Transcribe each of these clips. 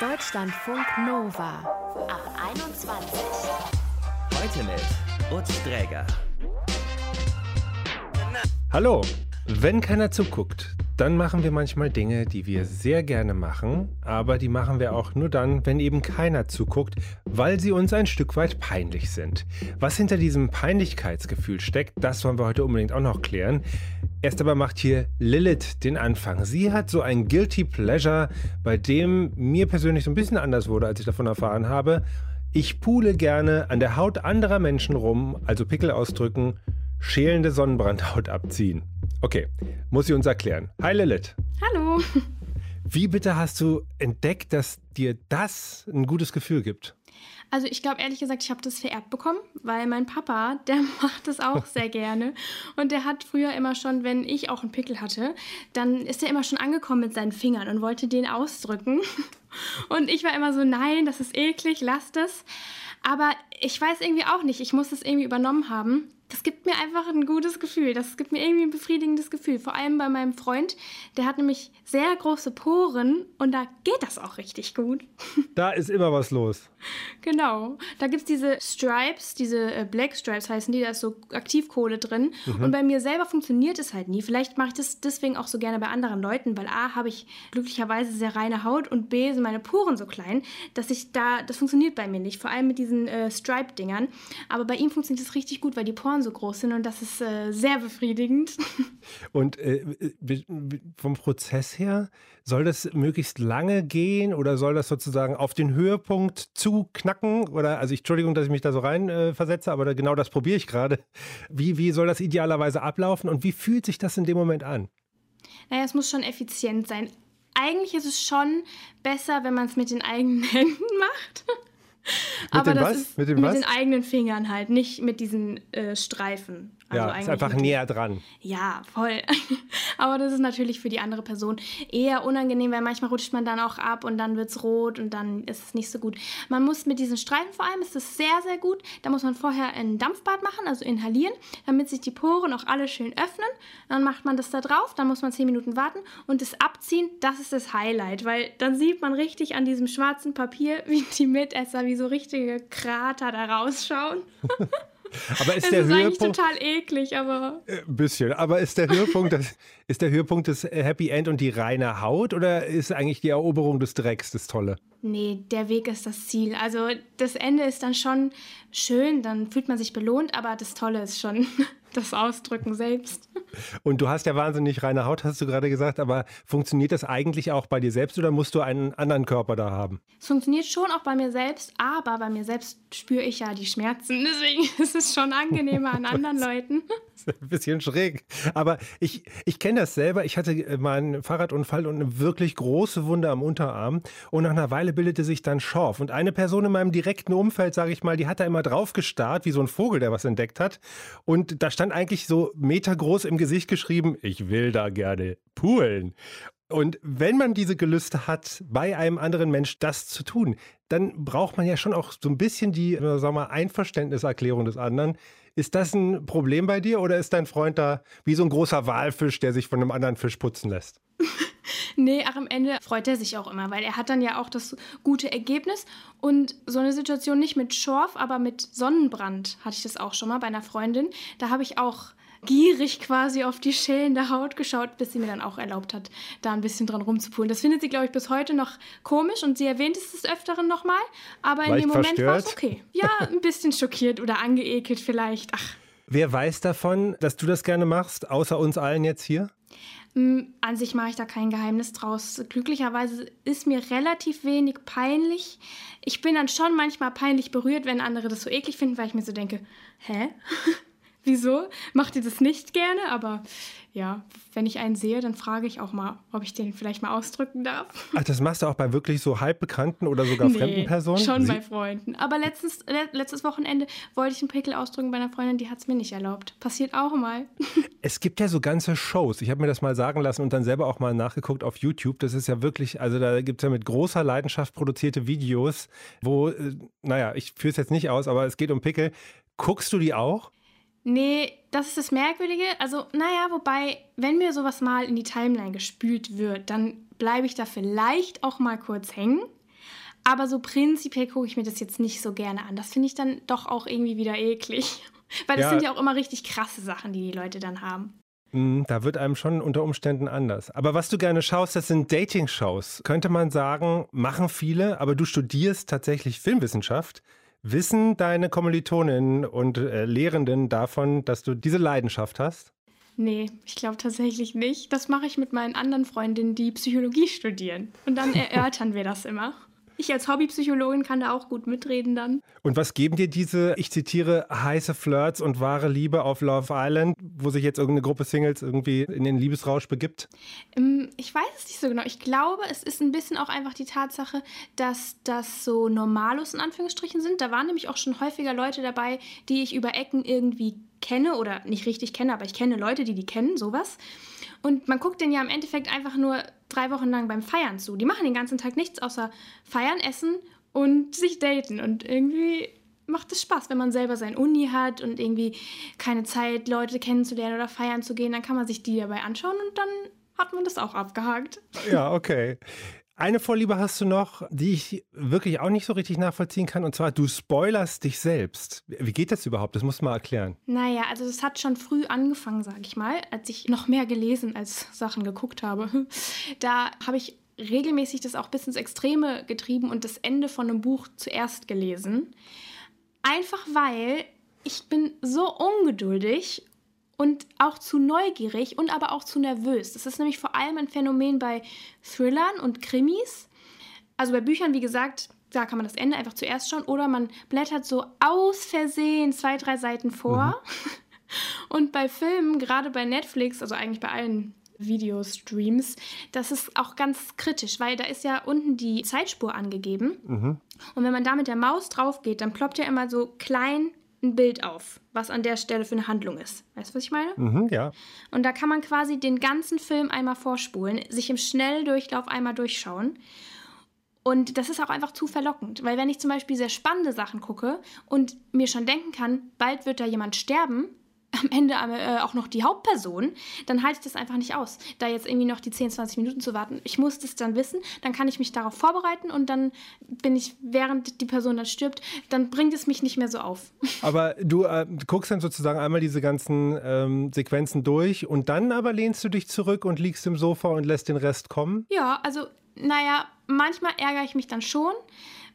Deutschlandfunk Nova ab 21. Heute mit Utz Dräger. Hallo, wenn keiner zuguckt, dann machen wir manchmal Dinge, die wir sehr gerne machen, aber die machen wir auch nur dann, wenn eben keiner zuguckt, weil sie uns ein Stück weit peinlich sind. Was hinter diesem Peinlichkeitsgefühl steckt, das wollen wir heute unbedingt auch noch klären. Erst aber macht hier Lilith den Anfang. Sie hat so ein Guilty Pleasure, bei dem mir persönlich so ein bisschen anders wurde, als ich davon erfahren habe. Ich pule gerne an der Haut anderer Menschen rum, also Pickel ausdrücken, schälende Sonnenbrandhaut abziehen. Okay, muss sie uns erklären. Hi Lilith. Hallo. Wie bitte hast du entdeckt, dass dir das ein gutes Gefühl gibt? Also ich glaube ehrlich gesagt, ich habe das vererbt bekommen, weil mein Papa, der macht das auch sehr gerne. Und der hat früher immer schon, wenn ich auch einen Pickel hatte, dann ist er immer schon angekommen mit seinen Fingern und wollte den ausdrücken. Und ich war immer so, nein, das ist eklig, lass das. Aber ich weiß irgendwie auch nicht, ich muss das irgendwie übernommen haben das gibt mir einfach ein gutes Gefühl. Das gibt mir irgendwie ein befriedigendes Gefühl. Vor allem bei meinem Freund, der hat nämlich sehr große Poren und da geht das auch richtig gut. Da ist immer was los. Genau. Da gibt es diese Stripes, diese äh, Black Stripes heißen die, da ist so Aktivkohle drin. Mhm. Und bei mir selber funktioniert es halt nie. Vielleicht mache ich das deswegen auch so gerne bei anderen Leuten, weil A, habe ich glücklicherweise sehr reine Haut und B, sind meine Poren so klein, dass ich da, das funktioniert bei mir nicht. Vor allem mit diesen äh, Stripe-Dingern. Aber bei ihm funktioniert es richtig gut, weil die Poren so groß sind und das ist äh, sehr befriedigend. Und äh, vom Prozess her, soll das möglichst lange gehen oder soll das sozusagen auf den Höhepunkt zuknacken? Oder, also ich, Entschuldigung, dass ich mich da so rein äh, versetze, aber da, genau das probiere ich gerade. Wie, wie soll das idealerweise ablaufen und wie fühlt sich das in dem Moment an? Naja, es muss schon effizient sein. Eigentlich ist es schon besser, wenn man es mit den eigenen Händen macht. Aber das was? ist mit, mit den eigenen Fingern halt, nicht mit diesen äh, Streifen. Also ja, ist einfach näher dran. Ja, voll. Aber das ist natürlich für die andere Person eher unangenehm, weil manchmal rutscht man dann auch ab und dann wird es rot und dann ist es nicht so gut. Man muss mit diesen Streifen vor allem, ist es sehr, sehr gut. Da muss man vorher ein Dampfbad machen, also inhalieren, damit sich die Poren auch alle schön öffnen. Dann macht man das da drauf, dann muss man 10 Minuten warten und das Abziehen, das ist das Highlight, weil dann sieht man richtig an diesem schwarzen Papier, wie die Mitesser, wie so richtige Krater da rausschauen. Aber ist es der ist Höhepunkt eigentlich total eklig, aber ein äh, bisschen. Aber ist der Höhepunkt das, ist der Höhepunkt das Happy End und die reine Haut oder ist eigentlich die Eroberung des Drecks das Tolle? Nee, der Weg ist das Ziel. Also das Ende ist dann schon schön, dann fühlt man sich belohnt, aber das Tolle ist schon das Ausdrücken selbst. Und du hast ja wahnsinnig reine Haut, hast du gerade gesagt, aber funktioniert das eigentlich auch bei dir selbst oder musst du einen anderen Körper da haben? Es funktioniert schon auch bei mir selbst, aber bei mir selbst spüre ich ja die Schmerzen. Deswegen ist es schon angenehmer an anderen Leuten. Ein bisschen schräg. Aber ich, ich kenne das selber. Ich hatte äh, mal einen Fahrradunfall und eine wirklich große Wunde am Unterarm. Und nach einer Weile bildete sich dann Schorf. Und eine Person in meinem direkten Umfeld, sage ich mal, die hat da immer drauf gestarrt, wie so ein Vogel, der was entdeckt hat. Und da stand eigentlich so metergroß im Gesicht geschrieben, ich will da gerne poolen. Und wenn man diese Gelüste hat, bei einem anderen Mensch das zu tun, dann braucht man ja schon auch so ein bisschen die, sagen wir mal, Einverständniserklärung des anderen. Ist das ein Problem bei dir oder ist dein Freund da wie so ein großer Walfisch, der sich von einem anderen Fisch putzen lässt? nee, ach, am Ende freut er sich auch immer, weil er hat dann ja auch das gute Ergebnis. Und so eine Situation nicht mit Schorf, aber mit Sonnenbrand hatte ich das auch schon mal bei einer Freundin. Da habe ich auch gierig quasi auf die schälende Haut geschaut, bis sie mir dann auch erlaubt hat, da ein bisschen dran rumzupulen. Das findet sie, glaube ich, bis heute noch komisch und sie erwähnt es des Öfteren nochmal, aber in dem Moment war es okay. Ja, ein bisschen schockiert oder angeekelt vielleicht. Ach. Wer weiß davon, dass du das gerne machst, außer uns allen jetzt hier? Hm, an sich mache ich da kein Geheimnis draus. Glücklicherweise ist mir relativ wenig peinlich. Ich bin dann schon manchmal peinlich berührt, wenn andere das so eklig finden, weil ich mir so denke, hä? wieso macht ihr das nicht gerne, aber ja, wenn ich einen sehe, dann frage ich auch mal, ob ich den vielleicht mal ausdrücken darf. Ach, das machst du auch bei wirklich so halbbekannten oder sogar nee, fremden Personen? schon Sie bei Freunden. Aber letztes, letztes Wochenende wollte ich einen Pickel ausdrücken bei einer Freundin, die hat es mir nicht erlaubt. Passiert auch mal. Es gibt ja so ganze Shows. Ich habe mir das mal sagen lassen und dann selber auch mal nachgeguckt auf YouTube. Das ist ja wirklich, also da gibt es ja mit großer Leidenschaft produzierte Videos, wo, äh, naja, ich führe es jetzt nicht aus, aber es geht um Pickel. Guckst du die auch? Nee, das ist das Merkwürdige. Also, naja, wobei, wenn mir sowas mal in die Timeline gespült wird, dann bleibe ich da vielleicht auch mal kurz hängen. Aber so prinzipiell gucke ich mir das jetzt nicht so gerne an. Das finde ich dann doch auch irgendwie wieder eklig. Weil das Ja. sind ja auch immer richtig krasse Sachen, die die Leute dann haben. Mm, Da wird einem schon unter Umständen anders. Aber was du gerne schaust, das sind Dating-Shows. Könnte man sagen, machen viele, aber du studierst tatsächlich Filmwissenschaft. Wissen deine Kommilitoninnen und äh, Lehrenden davon, dass du diese Leidenschaft hast? Nee, ich glaube tatsächlich nicht. Das mache ich mit meinen anderen Freundinnen, die Psychologie studieren. Und dann erörtern wir das immer. Ich als Hobbypsychologin kann da auch gut mitreden dann. Und was geben dir diese, ich zitiere, heiße Flirts und wahre Liebe auf Love Island, wo sich jetzt irgendeine Gruppe Singles irgendwie in den Liebesrausch begibt? Ähm, Ich weiß es nicht so genau. Ich glaube, es ist ein bisschen auch einfach die Tatsache, dass das so Normalos in Anführungsstrichen sind. Da waren nämlich auch schon häufiger Leute dabei, die ich über Ecken irgendwie kenne oder nicht richtig kenne, aber ich kenne Leute, die die kennen, sowas. Und man guckt denen ja im Endeffekt einfach nur drei Wochen lang beim Feiern zu. Die machen den ganzen Tag nichts außer feiern, essen und sich daten. Und irgendwie macht es Spaß, wenn man selber sein Uni hat und irgendwie keine Zeit, Leute kennenzulernen oder feiern zu gehen. Dann kann man sich die dabei anschauen und dann hat man das auch abgehakt. Ja, okay. Eine Vorliebe hast du noch, die ich wirklich auch nicht so richtig nachvollziehen kann, und zwar du spoilerst dich selbst. Wie geht das überhaupt? Das musst du mal erklären. Naja, also das hat schon früh angefangen, sag ich mal, als ich noch mehr gelesen als Sachen geguckt habe. Da habe ich regelmäßig das auch bis ins Extreme getrieben und das Ende von einem Buch zuerst gelesen. Einfach weil ich bin so ungeduldig und auch zu neugierig und aber auch zu nervös. Das ist nämlich vor allem ein Phänomen bei Thrillern und Krimis. Also bei Büchern, wie gesagt, da kann man das Ende einfach zuerst schauen oder man blättert so aus Versehen zwei, drei Seiten vor. Und bei Filmen, gerade bei Netflix, also eigentlich bei allen Videostreams, das ist auch ganz kritisch, weil da ist ja unten die Zeitspur angegeben. Und wenn man da mit der Maus drauf geht, dann ploppt ja immer so klein ein Bild auf, was an der Stelle für eine Handlung ist. Weißt du, was ich meine? Mhm, ja. Und da kann man quasi den ganzen Film einmal vorspulen, sich im Schnelldurchlauf einmal durchschauen. Und das ist auch einfach zu verlockend, weil wenn ich zum Beispiel sehr spannende Sachen gucke und mir schon denken kann, bald wird da jemand sterben, am Ende äh, auch noch die Hauptperson, dann halte ich das einfach nicht aus, da jetzt irgendwie noch die 10, 20 Minuten zu warten. Ich muss das dann wissen, dann kann ich mich darauf vorbereiten und dann bin ich, während die Person dann stirbt, dann bringt es mich nicht mehr so auf. Aber du äh, guckst dann sozusagen einmal diese ganzen ähm, Sequenzen durch und dann aber lehnst du dich zurück und liegst im Sofa und lässt den Rest kommen? Ja, also, naja, manchmal ärgere ich mich dann schon,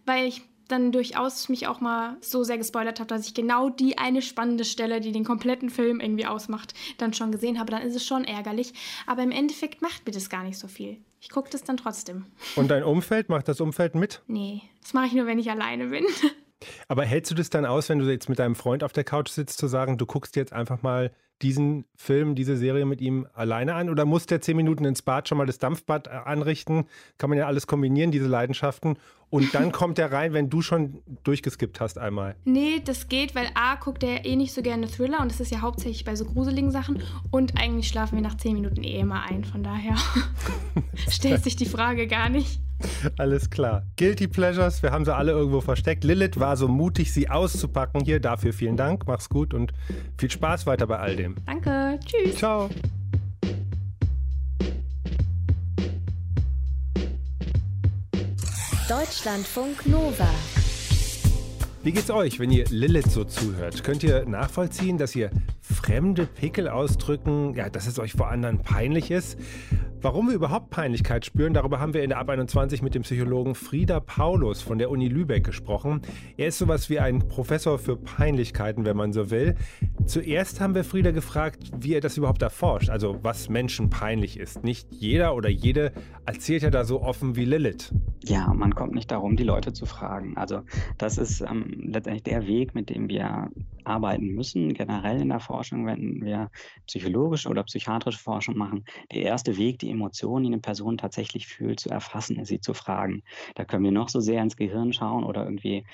weil ich dann durchaus mich auch mal so sehr gespoilert habe, dass ich genau die eine spannende Stelle, die den kompletten Film irgendwie ausmacht, dann schon gesehen habe. Dann ist es schon ärgerlich. Aber im Endeffekt macht mir das gar nicht so viel. Ich gucke das dann trotzdem. Und dein Umfeld, macht das Umfeld mit? Nee, das mache ich nur, wenn ich alleine bin. Aber hältst du das dann aus, wenn du jetzt mit deinem Freund auf der Couch sitzt, zu sagen, du guckst jetzt einfach mal diesen Film, diese Serie mit ihm alleine an? Oder muss der zehn Minuten ins Bad schon mal das Dampfbad äh, anrichten? Kann man ja alles kombinieren, diese Leidenschaften. Und dann kommt er rein, wenn du schon durchgeskippt hast einmal. Nee, das geht, weil A guckt er eh nicht so gerne Thriller und das ist ja hauptsächlich bei so gruseligen Sachen und eigentlich schlafen wir nach 10 Minuten eh immer ein, von daher stellt sich die Frage gar nicht. Alles klar. Guilty Pleasures, wir haben sie alle irgendwo versteckt. Lilith war so mutig, sie auszupacken. Hier dafür vielen Dank, mach's gut und viel Spaß weiter bei all dem. Danke, tschüss. Ciao. Deutschlandfunk Nova. Wie geht's euch, wenn ihr Lilith so zuhört? Könnt ihr nachvollziehen, dass ihr fremde Pickel ausdrücken, ja, dass es euch vor anderen peinlich ist? Warum wir überhaupt Peinlichkeit spüren, darüber haben wir in der Ab 21 mit dem Psychologen Frieder Paulus von der Uni Lübeck gesprochen. Er ist sowas wie ein Professor für Peinlichkeiten, wenn man so will. Zuerst haben wir Frieder gefragt, wie er das überhaupt erforscht, also was Menschen peinlich ist. Nicht jeder oder jede erzählt ja da so offen wie Lilith. Ja, man kommt nicht darum, die Leute zu fragen. Also das ist ähm, letztendlich der Weg, mit dem wir arbeiten müssen, generell in der Forschung, wenn wir psychologische oder psychiatrische Forschung machen. Der erste Weg, die Emotionen, die eine Person tatsächlich fühlt, zu erfassen, ist sie zu fragen. Da können wir noch so sehr ins Gehirn schauen oder irgendwie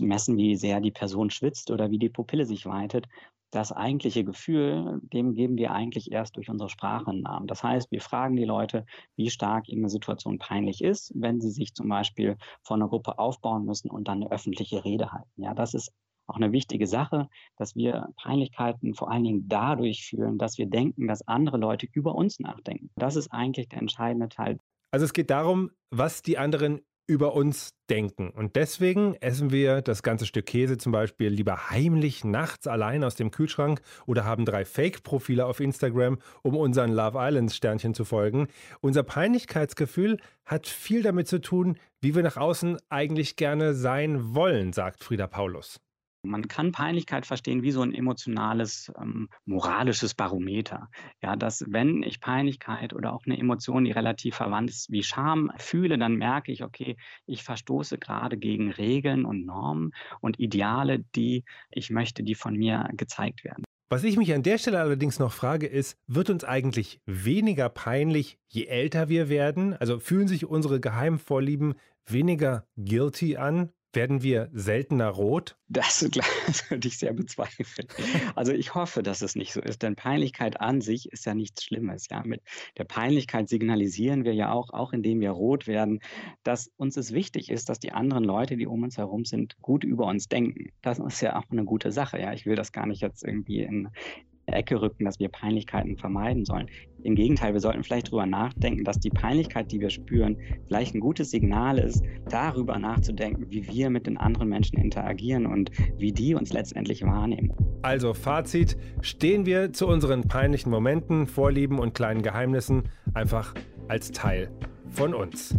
messen, wie sehr die Person schwitzt oder wie die Pupille sich weitet. Das eigentliche Gefühl, dem geben wir eigentlich erst durch unsere Sprache einen Namen. Das heißt, wir fragen die Leute, wie stark ihnen eine Situation peinlich ist, wenn sie sich zum Beispiel vor einer Gruppe aufbauen müssen und dann eine öffentliche Rede halten. Ja, das ist auch eine wichtige Sache, dass wir Peinlichkeiten vor allen Dingen dadurch fühlen, dass wir denken, dass andere Leute über uns nachdenken. Das ist eigentlich der entscheidende Teil. Also es geht darum, was die anderen über uns denken. Und deswegen essen wir das ganze Stück Käse zum Beispiel lieber heimlich nachts allein aus dem Kühlschrank oder haben drei Fake-Profile auf Instagram, um unseren Love Islands-Sternchen zu folgen. Unser Peinlichkeitsgefühl hat viel damit zu tun, wie wir nach außen eigentlich gerne sein wollen, sagt Frieda Paulus. Man kann Peinlichkeit verstehen wie so ein emotionales, ähm, moralisches Barometer. Ja, dass wenn ich Peinlichkeit oder auch eine Emotion, die relativ verwandt ist, wie Scham fühle, dann merke ich, okay, ich verstoße gerade gegen Regeln und Normen und Ideale, die ich möchte, die von mir gezeigt werden. Was ich mich an der Stelle allerdings noch frage, ist, wird uns eigentlich weniger peinlich, je älter wir werden? Also fühlen sich unsere geheimen Vorlieben weniger guilty an? Werden wir seltener rot? Das, das würde ich sehr bezweifeln. Also ich hoffe, dass es nicht so ist, denn Peinlichkeit an sich ist ja nichts Schlimmes. Ja, mit der Peinlichkeit signalisieren wir ja auch, auch indem wir rot werden, dass uns es wichtig ist, dass die anderen Leute, die um uns herum sind, gut über uns denken. Das ist ja auch eine gute Sache. Ja, ich will das gar nicht jetzt irgendwie in, Ecke rücken, dass wir Peinlichkeiten vermeiden sollen. Im Gegenteil, wir sollten vielleicht darüber nachdenken, dass die Peinlichkeit, die wir spüren, vielleicht ein gutes Signal ist, darüber nachzudenken, wie wir mit den anderen Menschen interagieren und wie die uns letztendlich wahrnehmen. Also Fazit, stehen wir zu unseren peinlichen Momenten, Vorlieben und kleinen Geheimnissen einfach als Teil von uns.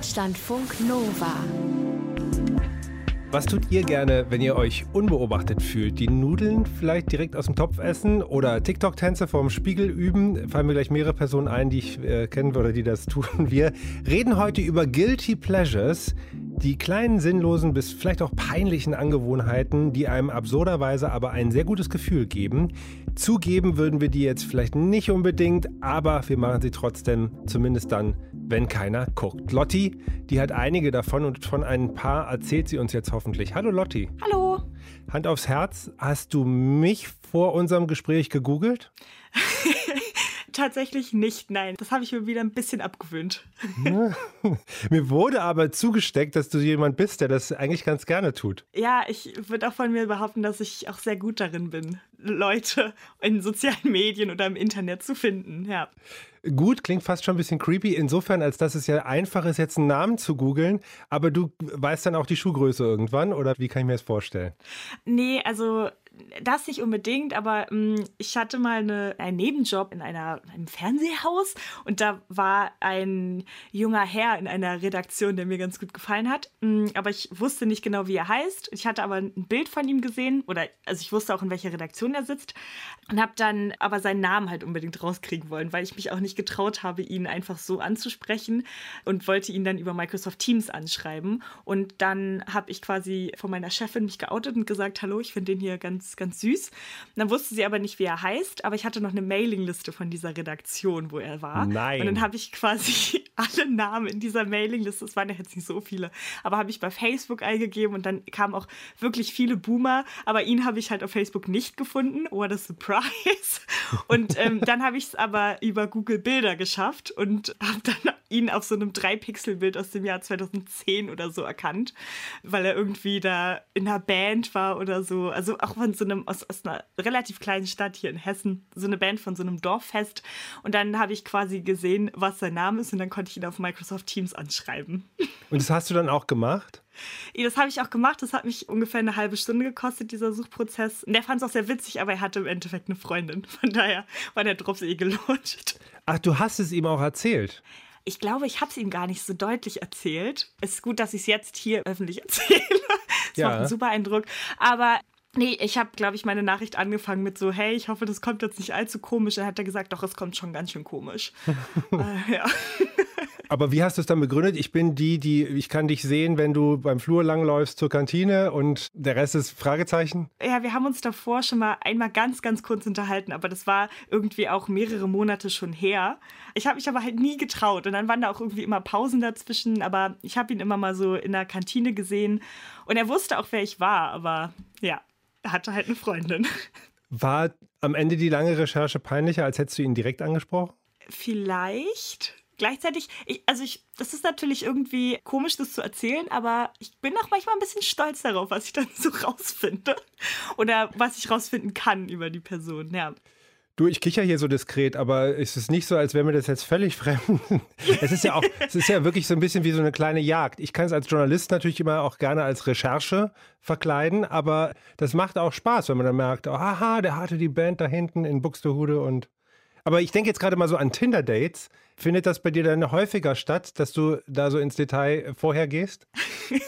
Deutschlandfunk Nova. Was tut ihr gerne, wenn ihr euch unbeobachtet fühlt? Die Nudeln vielleicht direkt aus dem Topf essen oder TikTok-Tänze vorm Spiegel üben? Fallen mir gleich mehrere Personen ein, die ich äh, kennen würde, die das tun. Wir reden heute über Guilty Pleasures, die kleinen sinnlosen bis vielleicht auch peinlichen Angewohnheiten, die einem absurderweise aber ein sehr gutes Gefühl geben. Zugeben würden wir die jetzt vielleicht nicht unbedingt, aber wir machen sie trotzdem, zumindest dann, wenn keiner guckt. Lotti, die hat einige davon und von ein paar erzählt sie uns jetzt hoffentlich. Hallo Lotti. Hallo. Hand aufs Herz, hast du mich vor unserem Gespräch gegoogelt? Tatsächlich nicht, nein. Das habe ich mir wieder ein bisschen abgewöhnt. mir wurde aber zugesteckt, dass du jemand bist, der das eigentlich ganz gerne tut. Ja, ich würde auch von mir behaupten, dass ich auch sehr gut darin bin, Leute in sozialen Medien oder im Internet zu finden, ja. Gut, klingt fast schon ein bisschen creepy, insofern, als dass es ja einfach ist, jetzt einen Namen zu googeln, aber du weißt dann auch die Schuhgröße irgendwann, oder wie kann ich mir das vorstellen? Nee, also das nicht unbedingt, aber mh, hm, ich hatte mal eine, einen Nebenjob in einer, einem Fernsehhaus und da war ein junger Herr in einer Redaktion, der mir ganz gut gefallen hat. Mh, hm, aber ich wusste nicht genau, wie er heißt. Ich hatte aber ein Bild von ihm gesehen oder also ich wusste auch, in welcher Redaktion er sitzt und habe dann aber seinen Namen halt unbedingt rauskriegen wollen, weil ich mich auch nicht getraut habe, ihn einfach so anzusprechen und wollte ihn dann über Microsoft Teams anschreiben. Und dann habe ich quasi von meiner Chefin mich geoutet und gesagt, hallo, ich finde den hier ganz ganz, süß. Und dann wusste sie aber nicht, wie er heißt, aber ich hatte noch eine Mailingliste von dieser Redaktion, wo er war. Nein. Und dann habe ich quasi alle Namen in dieser Mailingliste, es waren ja jetzt nicht so viele, aber habe ich bei Facebook eingegeben und dann kamen auch wirklich viele Boomer, aber ihn habe ich halt auf Facebook nicht gefunden. What a surprise. Und ähm, dann habe ich es aber über Google Bilder geschafft und habe dann ihn auf so einem 3-Pixel-Bild aus dem Jahr 2010 oder so erkannt, weil er irgendwie da in einer Band war oder so. Also auch von so einem, aus, aus einer relativ kleinen Stadt hier in Hessen, so eine Band von so einem Dorffest. Und dann habe ich quasi gesehen, was sein Name ist und dann konnte ich ihn auf Microsoft Teams anschreiben. Und das hast du dann auch gemacht? Das habe ich auch gemacht. Das hat mich ungefähr eine halbe Stunde gekostet, dieser Suchprozess. Und der fand es auch sehr witzig, aber er hatte im Endeffekt eine Freundin. Von daher war der Drops eh gelohnt. Ach, du hast es ihm auch erzählt? Ich glaube, ich habe es ihm gar nicht so deutlich erzählt. Es ist gut, dass ich es jetzt hier öffentlich erzähle. Das ja. macht einen super Eindruck. Aber Nee, ich habe, glaube ich, meine Nachricht angefangen mit so, hey, ich hoffe, das kommt jetzt nicht allzu komisch. Dann hat er gesagt, doch, es kommt schon ganz schön komisch. äh, ja. Aber wie hast du es dann begründet? Ich bin die, die, ich kann dich sehen, wenn du beim Flur langläufst zur Kantine und der Rest ist Fragezeichen? Ja, wir haben uns davor schon mal einmal ganz, ganz kurz unterhalten, aber das war irgendwie auch mehrere Monate schon her. Ich habe mich aber halt nie getraut und dann waren da auch irgendwie immer Pausen dazwischen, aber ich habe ihn immer mal so in der Kantine gesehen und er wusste auch, wer ich war, aber ja, hatte halt eine Freundin. War am Ende die lange Recherche peinlicher, als hättest du ihn direkt angesprochen? Vielleicht gleichzeitig, ich, also ich, das ist natürlich irgendwie komisch, das zu erzählen, aber ich bin auch manchmal ein bisschen stolz darauf, was ich dann so rausfinde. Oder was ich rausfinden kann über die Person, ja. Du, ich kicher hier so diskret, aber es ist nicht so, als wäre mir das jetzt völlig fremd. Es ist ja auch, es ist ja wirklich so ein bisschen wie so eine kleine Jagd. Ich kann es als Journalist natürlich immer auch gerne als Recherche verkleiden, aber das macht auch Spaß, wenn man dann merkt, oh, aha, der hatte die Band da hinten in Buxtehude und. Aber ich denke jetzt gerade mal so an Tinder-Dates. Findet das bei dir dann häufiger statt, dass du da so ins Detail vorher gehst?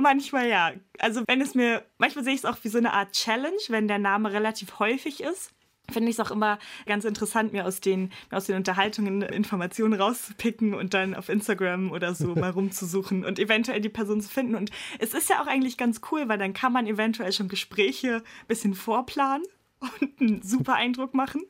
Manchmal ja. Also wenn es mir, manchmal sehe ich es auch wie so eine Art Challenge, wenn der Name relativ häufig ist. Finde ich es auch immer ganz interessant, mir aus den, aus den Unterhaltungen Informationen rauszupicken und dann auf Instagram oder so mal rumzusuchen und eventuell die Person zu finden. Und es ist ja auch eigentlich ganz cool, weil dann kann man eventuell schon Gespräche ein bisschen vorplanen und einen super Eindruck machen.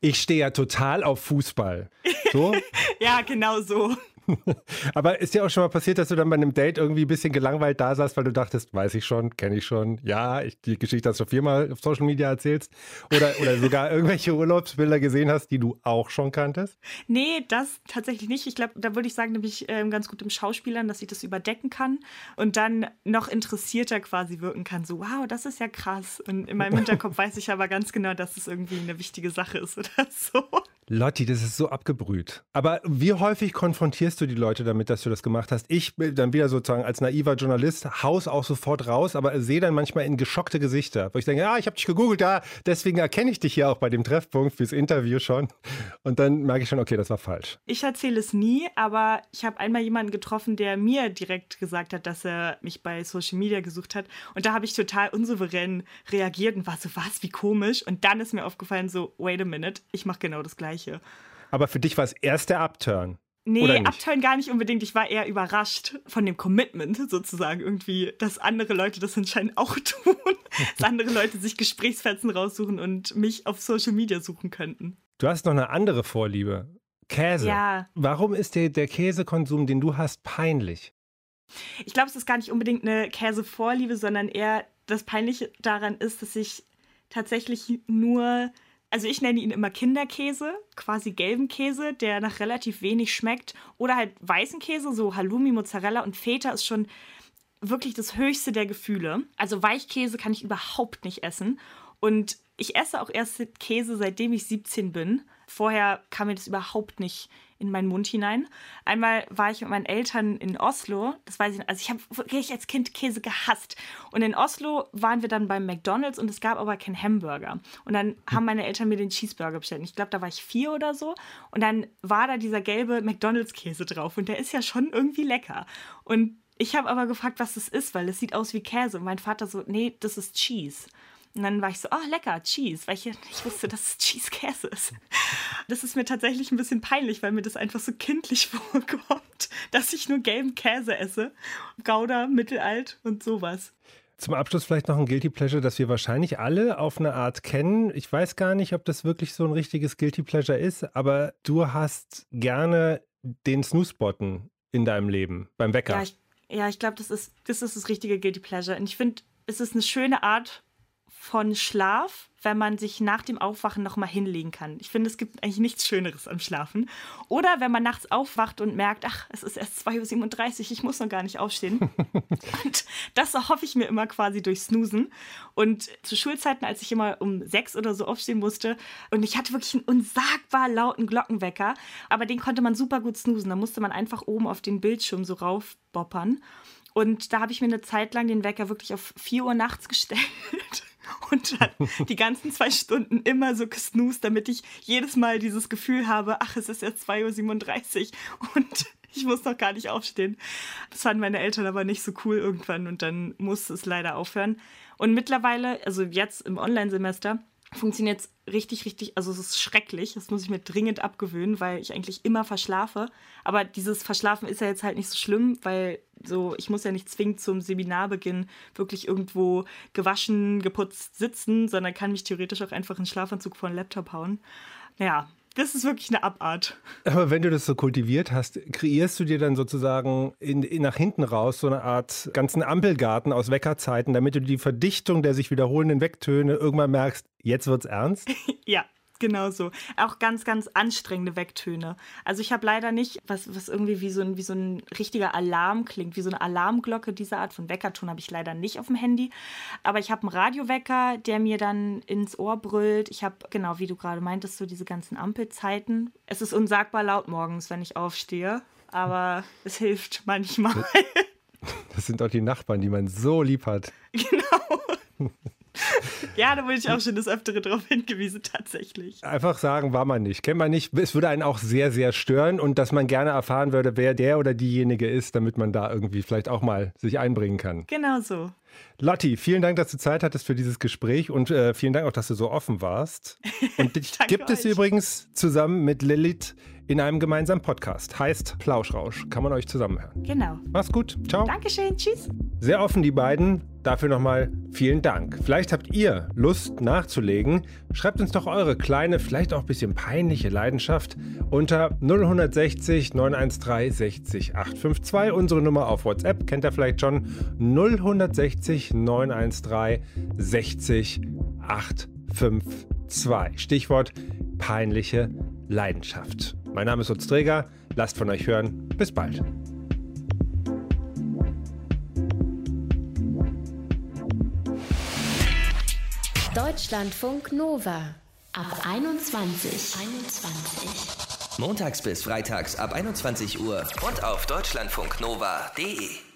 Ich stehe ja total auf Fußball. So? ja, genau so. Aber ist dir auch schon mal passiert, dass du dann bei einem Date irgendwie ein bisschen gelangweilt da saßt, weil du dachtest, weiß ich schon, kenne ich schon, ja, ich, die Geschichte hast du viermal auf Social Media erzählst oder, oder sogar irgendwelche Urlaubsbilder gesehen hast, die du auch schon kanntest? Nee, das tatsächlich nicht. Ich glaube, da würde ich sagen, da bin ich äh, ganz gut im Schauspielern, dass ich das überdecken kann und dann noch interessierter quasi wirken kann. So, wow, das ist ja krass. Und in meinem Hinterkopf weiß ich aber ganz genau, dass es irgendwie eine wichtige Sache ist oder so. Lotti, das ist so abgebrüht. Aber wie häufig konfrontierst du die Leute damit, dass du das gemacht hast? Ich bin dann wieder sozusagen als naiver Journalist, haus auch sofort raus, aber sehe dann manchmal in geschockte Gesichter, wo ich denke, ja, ich habe dich gegoogelt, ja, deswegen erkenne ich dich hier auch bei dem Treffpunkt fürs Interview schon. Und dann merke ich schon, okay, das war falsch. Ich erzähle es nie, aber ich habe einmal jemanden getroffen, der mir direkt gesagt hat, dass er mich bei Social Media gesucht hat. Und da habe ich total unsouverän reagiert und war so, was, wie komisch. Und dann ist mir aufgefallen, so, wait a minute, ich mache genau das Gleiche. Gleiche. Aber für dich war es erst der Upturn. Nee, Upturn gar nicht unbedingt. Ich war eher überrascht von dem Commitment sozusagen irgendwie, dass andere Leute das anscheinend auch tun. dass andere Leute sich Gesprächsfetzen raussuchen und mich auf Social Media suchen könnten. Du hast noch eine andere Vorliebe. Käse. Ja. Warum ist dir der Käsekonsum, den du hast, peinlich? Ich glaube, es ist gar nicht unbedingt eine Käsevorliebe, sondern eher das Peinliche daran ist, dass ich tatsächlich nur also ich nenne ihn immer Kinderkäse, quasi gelben Käse, der nach relativ wenig schmeckt. Oder halt weißen Käse, so Halloumi, Mozzarella und Feta ist schon wirklich das höchste der Gefühle. Also Weichkäse kann ich überhaupt nicht essen. Und ich esse auch erst Käse, seitdem ich 17 bin. Vorher kam mir das überhaupt nicht in meinen Mund hinein. Einmal war ich mit meinen Eltern in Oslo, das weiß ich nicht, also ich habe wirklich als Kind Käse gehasst. Und in Oslo waren wir dann beim McDonalds und es gab aber keinen Hamburger. Und dann haben meine Eltern mir den Cheeseburger bestellt. Ich glaube, da war ich vier oder so. Und dann war da dieser gelbe McDonalds-Käse drauf und der ist ja schon irgendwie lecker. Und ich habe aber gefragt, was das ist, weil es sieht aus wie Käse. Und mein Vater so, nee, das ist Cheese. Und dann war ich so, oh, lecker, Cheese, weil ich nicht wusste, dass es Cheese-Käse ist. Das ist mir tatsächlich ein bisschen peinlich, weil mir das einfach so kindlich vorkommt, dass ich nur gelben Käse esse. Gouda, mittelalt und sowas. Zum Abschluss vielleicht noch ein Guilty Pleasure, das wir wahrscheinlich alle auf eine Art kennen. Ich weiß gar nicht, ob das wirklich so ein richtiges Guilty Pleasure ist, aber du hast gerne den Snooze-Button in deinem Leben beim Wecker. Ja, ich, ja, ich glaube, das ist, das ist das richtige Guilty Pleasure. Und ich finde, es ist eine schöne Art von Schlaf, wenn man sich nach dem Aufwachen nochmal hinlegen kann. Ich finde, es gibt eigentlich nichts Schöneres am Schlafen. Oder wenn man nachts aufwacht und merkt, ach, es ist erst 2.37 Uhr, ich muss noch gar nicht aufstehen. und das hoffe ich mir immer quasi durch Snoosen. Und zu Schulzeiten, als ich immer um sechs oder so aufstehen musste, und ich hatte wirklich einen unsagbar lauten Glockenwecker, aber den konnte man super gut snoosen. Da musste man einfach oben auf den Bildschirm so raufboppern. Und da habe ich mir eine Zeit lang den Wecker wirklich auf 4 Uhr nachts gestellt und dann die ganzen zwei Stunden immer so gesnoost, damit ich jedes Mal dieses Gefühl habe, ach, es ist jetzt 2.37 Uhr und ich muss noch gar nicht aufstehen. Das fanden meine Eltern aber nicht so cool irgendwann und dann musste es leider aufhören. Und mittlerweile, also jetzt im Online-Semester, funktioniert es richtig, richtig, also es ist schrecklich. Das muss ich mir dringend abgewöhnen, weil ich eigentlich immer verschlafe. Aber dieses Verschlafen ist ja jetzt halt nicht so schlimm, weil so, ich muss ja nicht zwingend zum Seminarbeginn wirklich irgendwo gewaschen, geputzt sitzen, sondern kann mich theoretisch auch einfach in Schlafanzug vor den Laptop hauen. Ja, das ist wirklich eine Abart. Aber wenn du das so kultiviert hast, kreierst du dir dann sozusagen in, in, nach hinten raus so eine Art ganzen Ampelgarten aus Weckerzeiten, damit du die Verdichtung der sich wiederholenden Wecktöne irgendwann merkst, jetzt wird's ernst? ja, Genau so. Auch ganz, ganz anstrengende Wecktöne. Also ich habe leider nicht, was, was irgendwie wie so, ein, wie so ein richtiger Alarm klingt, wie so eine Alarmglocke. Diese Art von Weckerton habe ich leider nicht auf dem Handy. Aber ich habe einen Radiowecker, der mir dann ins Ohr brüllt. Ich habe, genau wie du gerade meintest, so diese ganzen Ampelzeiten. Es ist unsagbar laut morgens, wenn ich aufstehe. Aber es hilft manchmal. Das sind doch die Nachbarn, die man so lieb hat. Genau. Ja, da wurde ich auch schon das Öftere darauf hingewiesen, tatsächlich. Einfach sagen, war man nicht. Kennt man nicht. Es würde einen auch sehr, sehr stören und dass man gerne erfahren würde, wer der oder diejenige ist, damit man da irgendwie vielleicht auch mal sich einbringen kann. Genau so. Lotti, vielen Dank, dass du Zeit hattest für dieses Gespräch und äh, vielen Dank auch, dass du so offen warst. Und dich gibt es euch. übrigens zusammen mit Lilith in einem gemeinsamen Podcast. Heißt Plauschrausch. Kann man euch zusammen hören. Genau. Mach's gut. Ciao. Dankeschön. Tschüss. Sehr offen, die beiden. Dafür nochmal vielen Dank. Vielleicht habt ihr Lust nachzulegen. Schreibt uns doch eure kleine, vielleicht auch ein bisschen peinliche Leidenschaft unter 0160 913 60 852. Unsere Nummer auf WhatsApp kennt ihr vielleicht schon. 0160 913 60 852. Stichwort peinliche Leidenschaft. Mein Name ist Utz Träger. Lasst von euch hören. Bis bald. Deutschlandfunk Nova. Ab 21. 21. Montags bis freitags ab 21 Uhr und auf deutschlandfunknova.de.